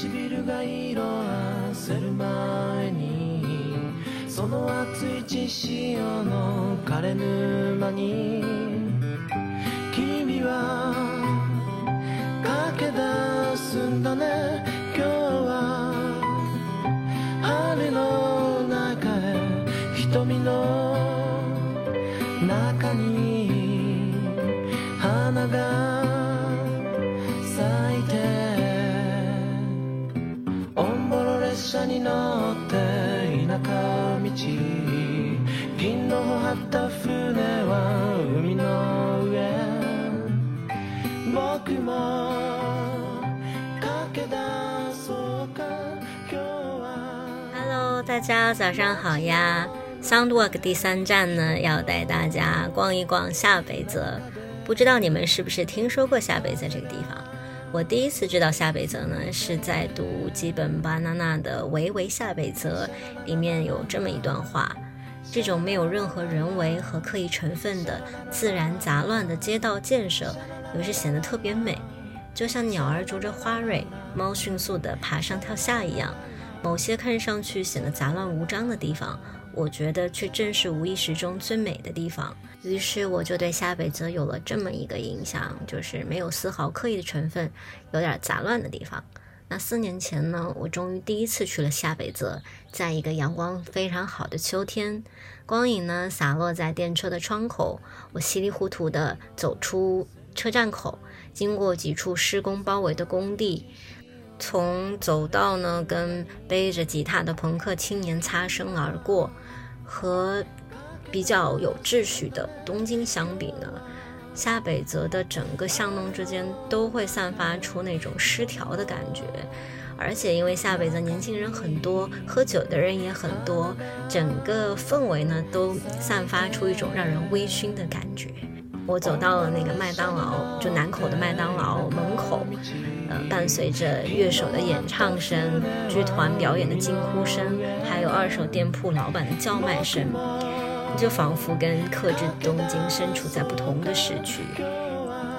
唇が色あせる前にその熱い血潮の枯れ沼に。君は駆け出すんだね。舎道銀の張った船は海の上僕も駆け出そうか今日は Hello，大家早上好呀！Soundwalk 第三站呢，要带大家逛一逛下北泽。不知道你们是不是听说过下北泽这个地方？ 我第一次知道下北泽呢，是在读基本巴娜娜的《维维下北泽》，里面有这么一段话：这种没有任何人为和刻意成分的自然杂乱的街道建设，有时显得特别美，就像鸟儿啄着花蕊，猫迅速地爬上跳下一样。某些看上去显得杂乱无章的地方，我觉得却正是无意识中最美的地方。于是我就对下北泽有了这么一个印象，就是没有丝毫刻意的成分，有点杂乱的地方。那四年前呢，我终于第一次去了下北泽，在一个阳光非常好的秋天，光影呢洒落在电车的窗口，我稀里糊涂地走出车站口，经过几处施工包围的工地。从走道呢，跟背着吉他的朋克青年擦身而过，和比较有秩序的东京相比呢，下北泽的整个巷弄之间都会散发出那种失调的感觉，而且因为下北泽年轻人很多，喝酒的人也很多，整个氛围呢都散发出一种让人微醺的感觉。我走到了那个麦当劳，就南口的麦当劳门口，呃，伴随着乐手的演唱声、剧团表演的惊呼声，还有二手店铺老板的叫卖声，就仿佛跟克制东京身处在不同的时区。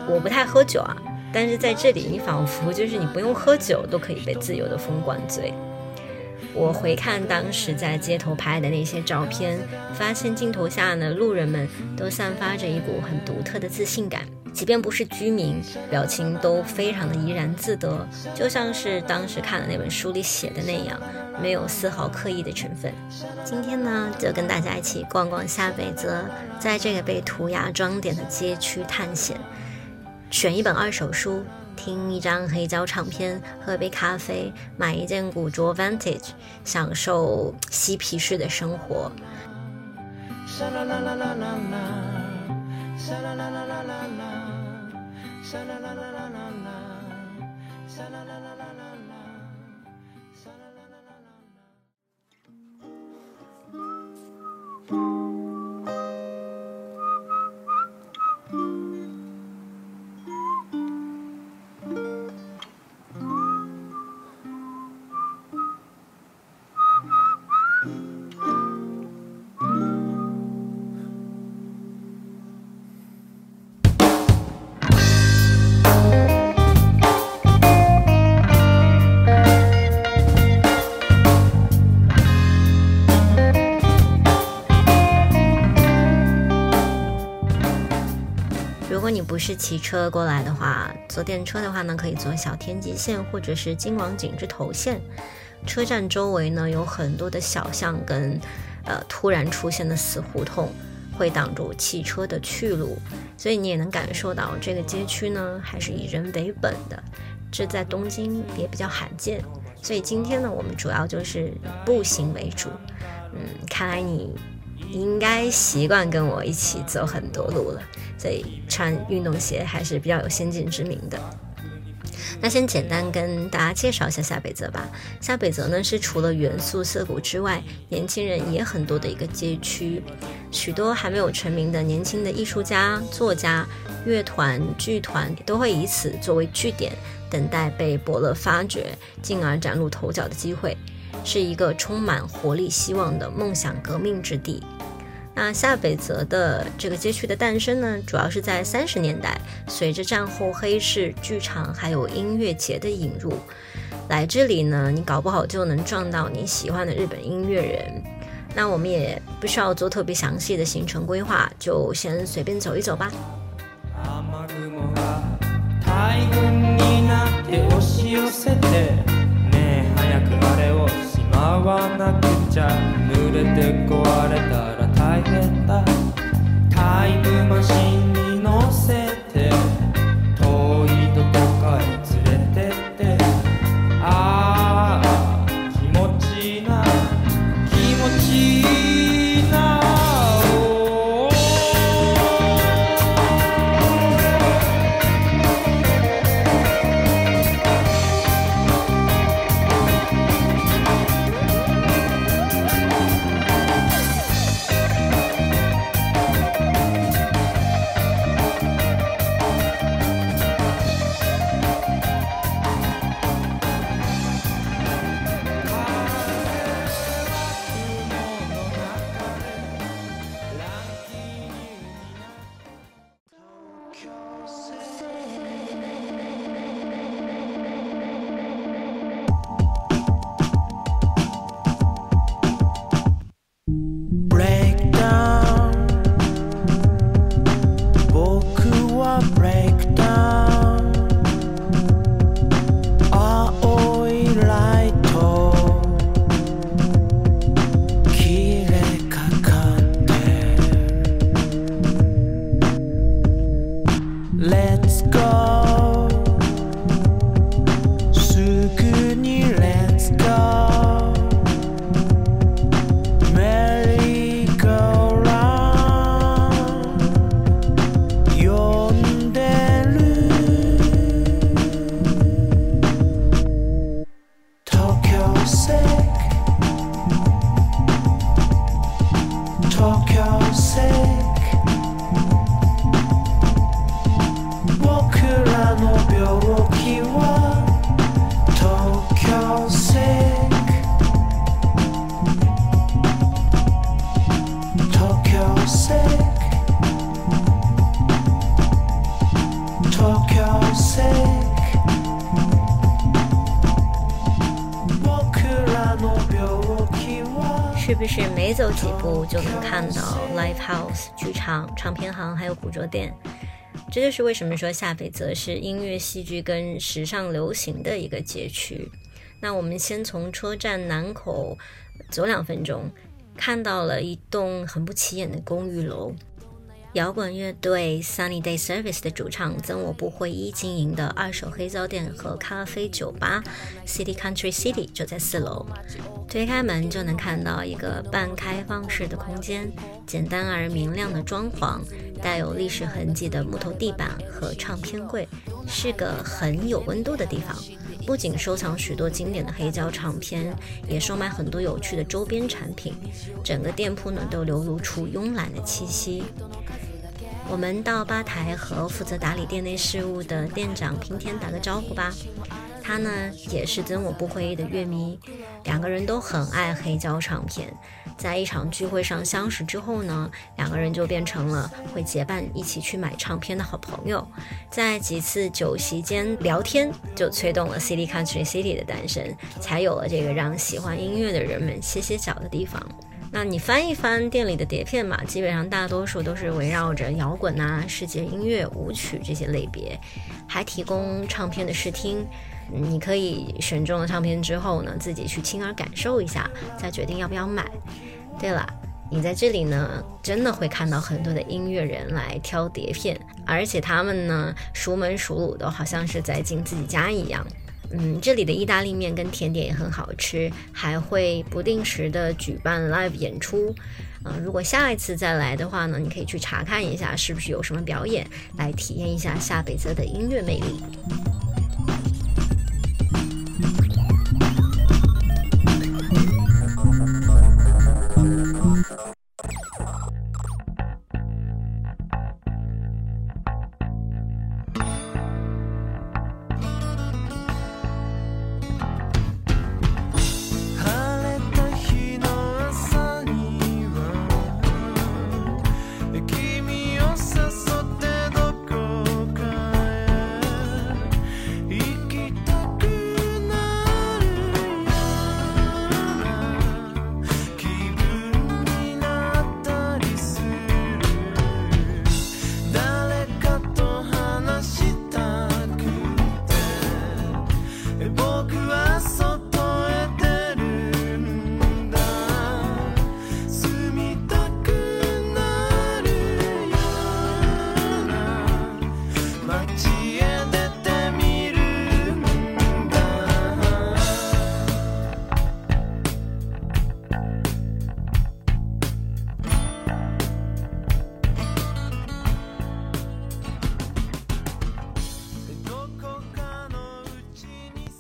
我不太喝酒啊，但是在这里，你仿佛就是你不用喝酒都可以被自由的风灌醉。我回看当时在街头拍的那些照片，发现镜头下呢，路人们都散发着一股很独特的自信感，即便不是居民，表情都非常的怡然自得，就像是当时看的那本书里写的那样，没有丝毫刻意的成分。今天呢，就跟大家一起逛逛下北泽，在这个被涂鸦装点的街区探险，选一本二手书。听一张黑胶唱片，喝杯咖啡，买一件古着 Vintage，享受嬉皮士的生活。啦啦啦啦啦啦啦 Sha la la la la la la. Sha la la la la. 是骑车过来的话，坐电车的话呢，可以坐小田急线或者是京王井之头线。车站周围呢有很多的小巷跟呃突然出现的死胡同，会挡住汽车的去路，所以你也能感受到这个街区呢还是以人为本的，这在东京也比较罕见。所以今天呢，我们主要就是步行为主。嗯，看来你应该习惯跟我一起走很多路了，所以穿运动鞋还是比较有先见之明的。那先简单跟大家介绍一下下北泽吧。下北泽呢是除了元素涩谷之外，年轻人也很多的一个街区，许多还没有成名的年轻的艺术家、作家、乐团、剧团都会以此作为据点，等待被伯乐发掘，进而崭露头角的机会，是一个充满活力、希望的梦想革命之地。那下北泽的这个街区的诞生呢，主要是在三十年代，随着战后黑市剧场还有音乐节的引入，来这里呢，你搞不好就能撞到你喜欢的日本音乐人。那我们也不需要做特别详细的行程规划，就先随便走一走吧。大変だ。タイムマシンに乗せ就能看到 live house 剧场、唱片行，还有古着店？这就是为什么说下北泽是音乐、戏剧跟时尚流行的一个街区。那我们先从车站南口走两分钟，看到了一栋很不起眼的公寓楼。摇滚乐队 Sunny Day Service 的主唱曾我部会一经营的二手黑胶店和咖啡酒吧 City Country City 就在四楼。推开门就能看到一个半开放式的空间，简单而明亮的装潢，带有历史痕迹的木头地板和唱片柜，是个很有温度的地方。不仅收藏许多经典的黑胶唱片，也售卖很多有趣的周边产品。整个店铺呢都流露出慵懒的气息。我们到吧台和负责打理店内事务的店长平田打个招呼吧。他呢也是真我不会的乐迷，两个人都很爱黑胶唱片。在一场聚会上相识之后呢，两个人就变成了会结伴一起去买唱片的好朋友。在几次酒席间聊天，就催动了 City Country City 的诞生，才有了这个让喜欢音乐的人们歇歇脚的地方。那你翻一翻店里的碟片嘛，基本上大多数都是围绕着摇滚啊、世界音乐、舞曲这些类别，还提供唱片的试听。你可以选中了唱片之后呢，自己去亲耳感受一下，再决定要不要买。对了，你在这里呢，真的会看到很多的音乐人来挑碟片，而且他们呢熟门熟路，都好像是在进自己家一样。嗯，这里的意大利面跟甜点也很好吃，还会不定时的举办 live 演出，嗯，如果下一次再来的话呢，你可以去查看一下是不是有什么表演，来体验一下下北泽的音乐魅力。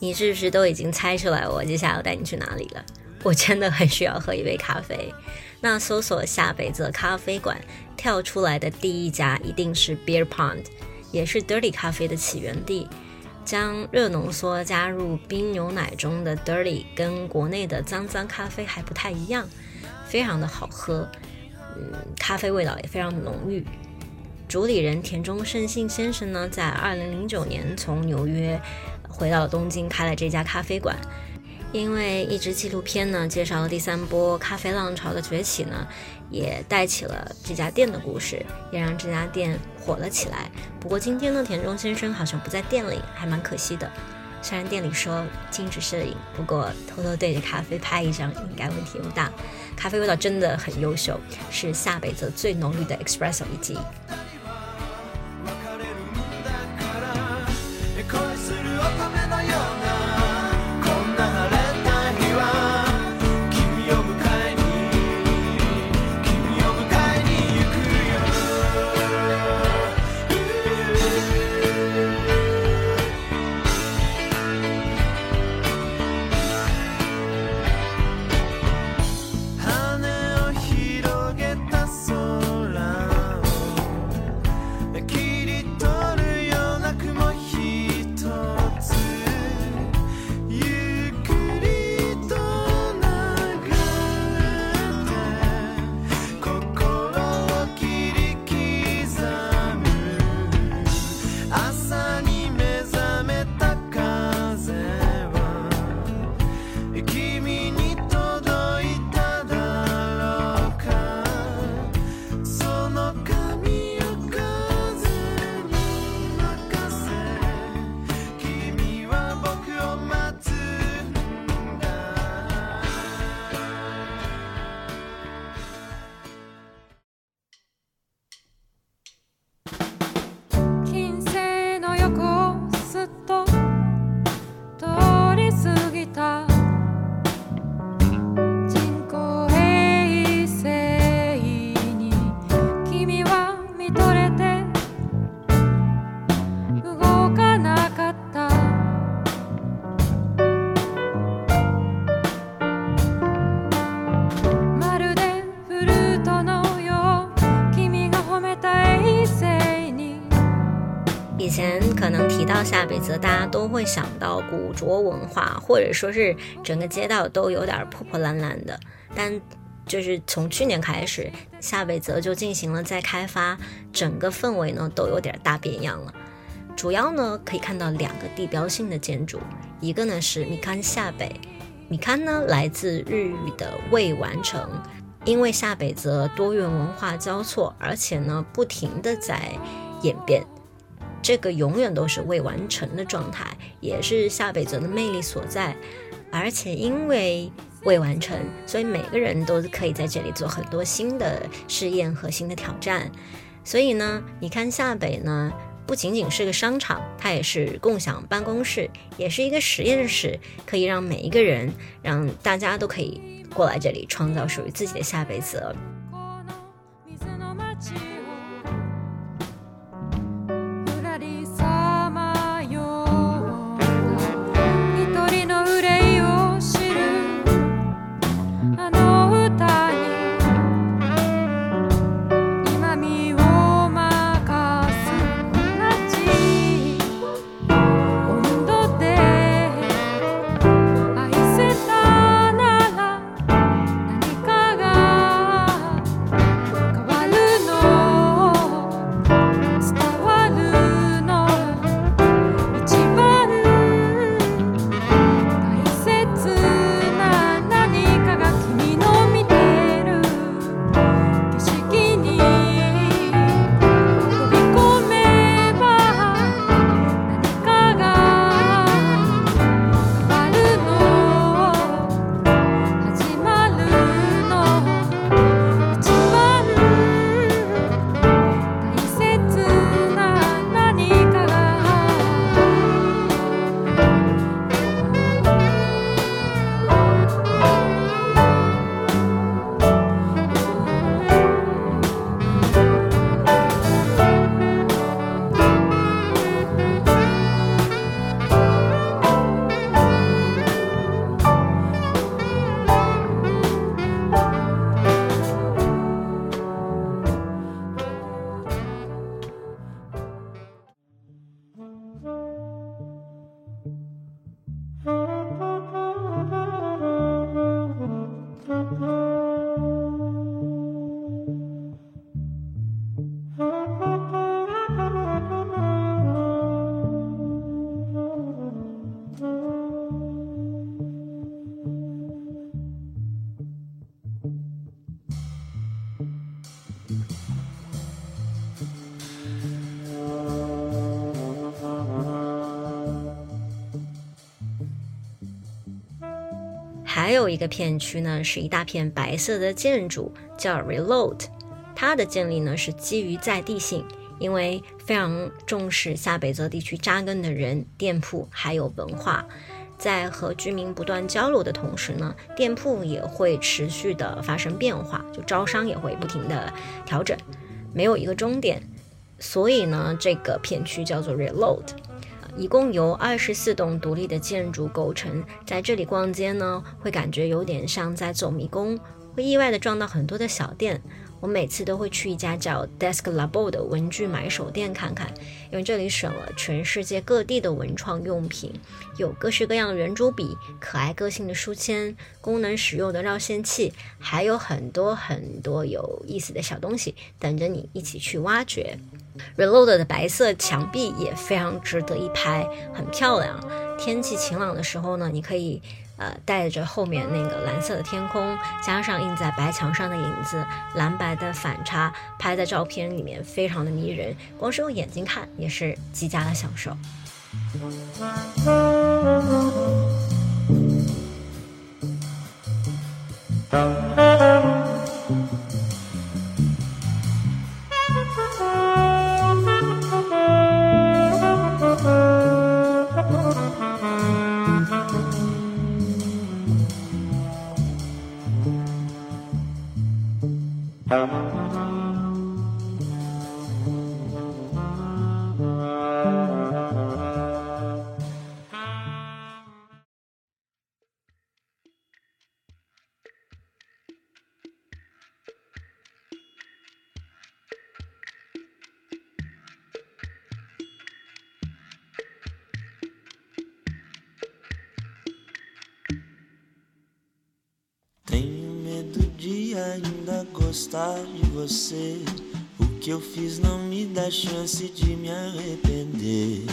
你是不是都已经猜出来我接下来要带你去哪里了？我真的很需要喝一杯咖啡。那搜索下北泽咖啡馆，跳出来的第一家一定是 Beer Pond，也是 Dirty 咖啡的起源地。将热浓缩加入冰牛奶中的 Dirty 跟国内的脏脏咖啡还不太一样，非常的好喝，嗯，咖啡味道也非常浓郁。主理人田中胜信先生呢，在二零零九年从纽约回到了东京，开了这家咖啡馆。因为一支纪录片呢，介绍了第三波咖啡浪潮的崛起呢，也带起了这家店的故事，也让这家店火了起来。不过今天呢，田中先生好像不在店里，还蛮可惜的。虽然店里说禁止摄影，不过偷偷对着咖啡拍一张应该问题不大。咖啡味道真的很优秀，是下北泽最浓郁的 espresso 一击。到下北泽，大家都会想到古着文化，或者说是整个街道都有点破破烂烂的。但就是从去年开始，下北泽就进行了再开发，整个氛围呢都有点大变样了。主要呢可以看到两个地标性的建筑，一个呢是米刊下北，米刊呢来自日语的未完成，因为下北泽多元文化交错，而且呢不停的在演变。这个永远都是未完成的状态，也是下北泽的魅力所在。而且因为未完成，所以每个人都可以在这里做很多新的试验和新的挑战。所以呢，你看下北呢，不仅仅是个商场，它也是共享办公室，也是一个实验室，可以让每一个人，让大家都可以过来这里创造属于自己的下北泽。还有一个片区呢，是一大片白色的建筑，叫 Reload。它的建立呢是基于在地性，因为非常重视下北泽地区扎根的人、店铺还有文化。在和居民不断交流的同时呢，店铺也会持续的发生变化，就招商也会不停的调整，没有一个终点。所以呢，这个片区叫做 Reload。一共由二十四栋独立的建筑构成，在这里逛街呢，会感觉有点像在走迷宫，会意外的撞到很多的小店。我每次都会去一家叫 Desk Labo 的文具买手店看看，因为这里选了全世界各地的文创用品，有各式各样的圆珠笔、可爱个性的书签、功能实用的绕线器，还有很多很多有意思的小东西等着你一起去挖掘。Reload 的白色墙壁也非常值得一拍，很漂亮。天气晴朗的时候呢，你可以呃带着后面那个蓝色的天空，加上印在白墙上的影子，蓝白的反差，拍在照片里面非常的迷人。光是用眼睛看也是极佳的享受。gostar de você. O que eu fiz não me dá chance de me arrepender.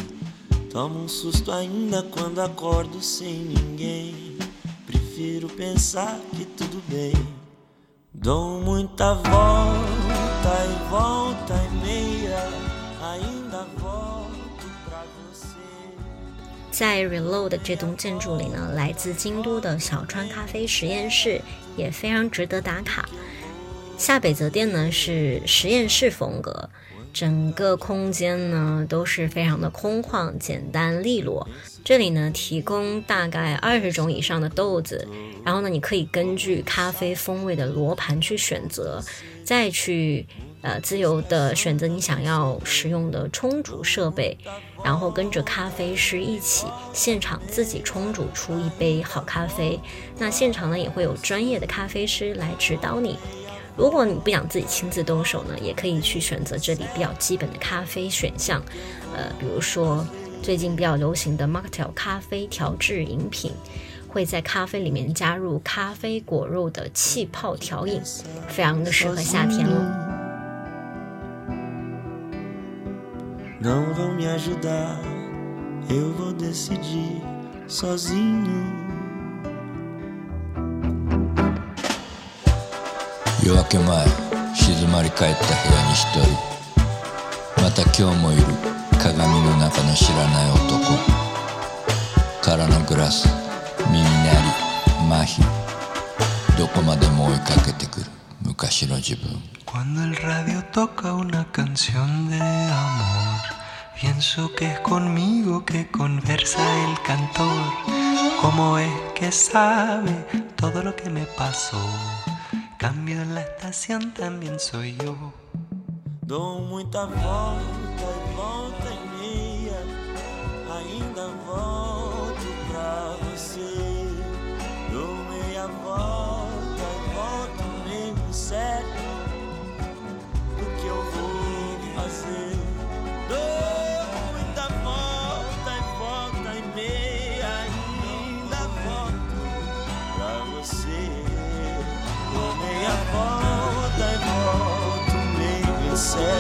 Tomo um susto ainda quando acordo sem ninguém. Prefiro pensar que tudo bem. Dou muita volta e volta e meia. Ainda volto pra você. 在 Reload 这栋建筑里呢，来自京都的小川咖啡实验室也非常值得打卡。 下北泽店呢是实验室风格，整个空间呢都是非常的空旷、简单、利落。这里呢提供大概二十种以上的豆子，然后呢你可以根据咖啡风味的罗盘去选择，再去。呃，自由的选择你想要使用的冲煮设备，然后跟着咖啡师一起现场自己冲煮出一杯好咖啡。那现场呢也会有专业的咖啡师来指导你。如果你不想自己亲自动手呢，也可以去选择这里比较基本的咖啡选项，呃，比如说最近比较流行的 mocktail 咖啡调制饮品，会在咖啡里面加入咖啡果肉的气泡调饮，非常的适合夏天哦。Não vão me ajudar, eu vou decidir sozinho. 夜明け前静まり返った部屋に一人また今日もいる鏡の中の知らない男空のグラス耳鳴り麻痺どこまでも追いかけてくる昔の自分 Cuando el radio toca una canción de amor, pienso que es conmigo que conversa el cantor. ¿Cómo es que sabe todo lo que me pasó? Cambio la estación también soy yo. Dou muita volta e volta e meia, ainda volto pra você. Dou meia volta e volto meio sério sunset.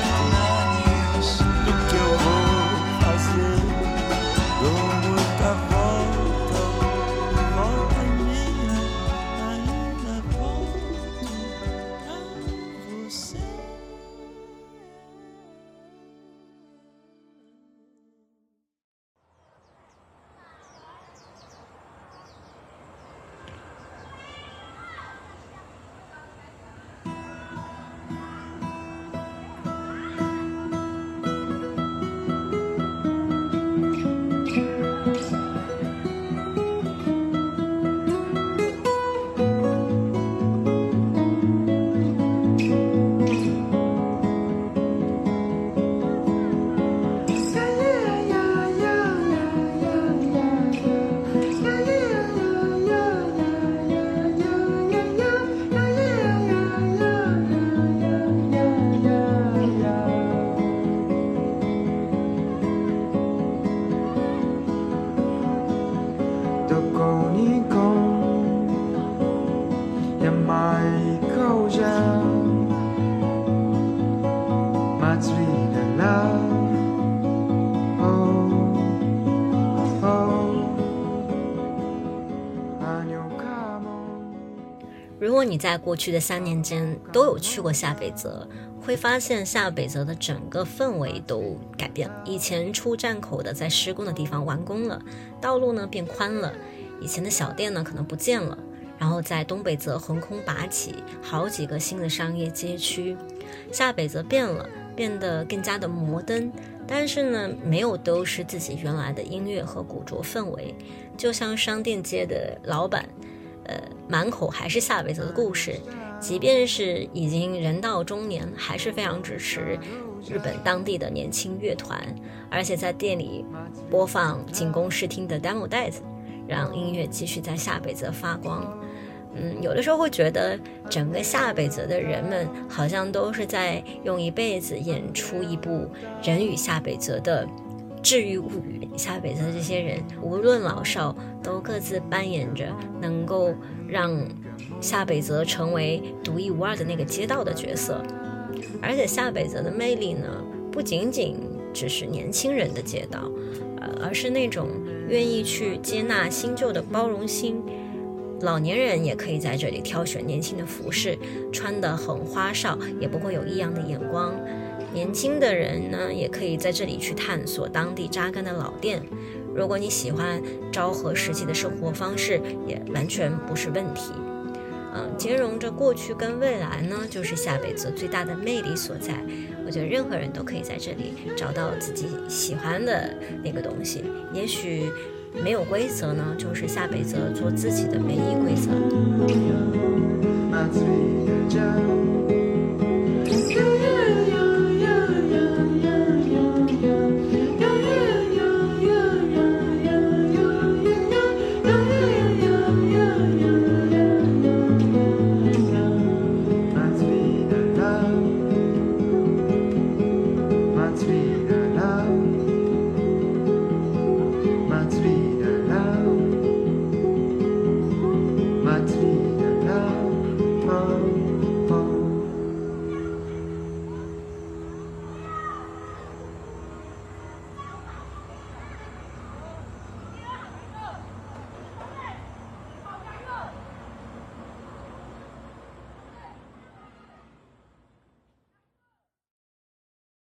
在过去的三年间都有去过下北泽，会发现下北泽的整个氛围都改变了。以前出站口的在施工的地方完工了，道路呢变宽了，以前的小店呢可能不见了，然后在东北泽横空拔起好几个新的商业街区。下北泽变了，变得更加的摩登，但是呢，没有丢失自己原来的音乐和古着氛围。就像商店街的老板，呃，满口还是下北泽的故事，即便是已经人到中年，还是非常支持日本当地的年轻乐团，而且在店里播放仅供试听的 demo 带子，让音乐继续在下北泽发光。嗯，有的时候会觉得整个下北泽的人们好像都是在用一辈子演出一部人与下北泽的治愈物语。下北泽这些人无论老少，都各自扮演着能够让下北泽成为独一无二的那个街道的角色。而且下北泽的魅力呢，不仅仅只是年轻人的街道，呃，而是那种愿意去接纳新旧的包容心。老年人也可以在这里挑选年轻的服饰，穿得很花哨，也不会有异样的眼光。年轻的人呢，也可以在这里去探索当地扎根的老店。如果你喜欢昭和时期的生活方式，也完全不是问题。嗯，兼容着过去跟未来呢，就是下北泽最大的魅力所在。我觉得任何人都可以在这里找到自己喜欢的那个东西。也许没有规则呢，就是下北泽做自己的唯一规则。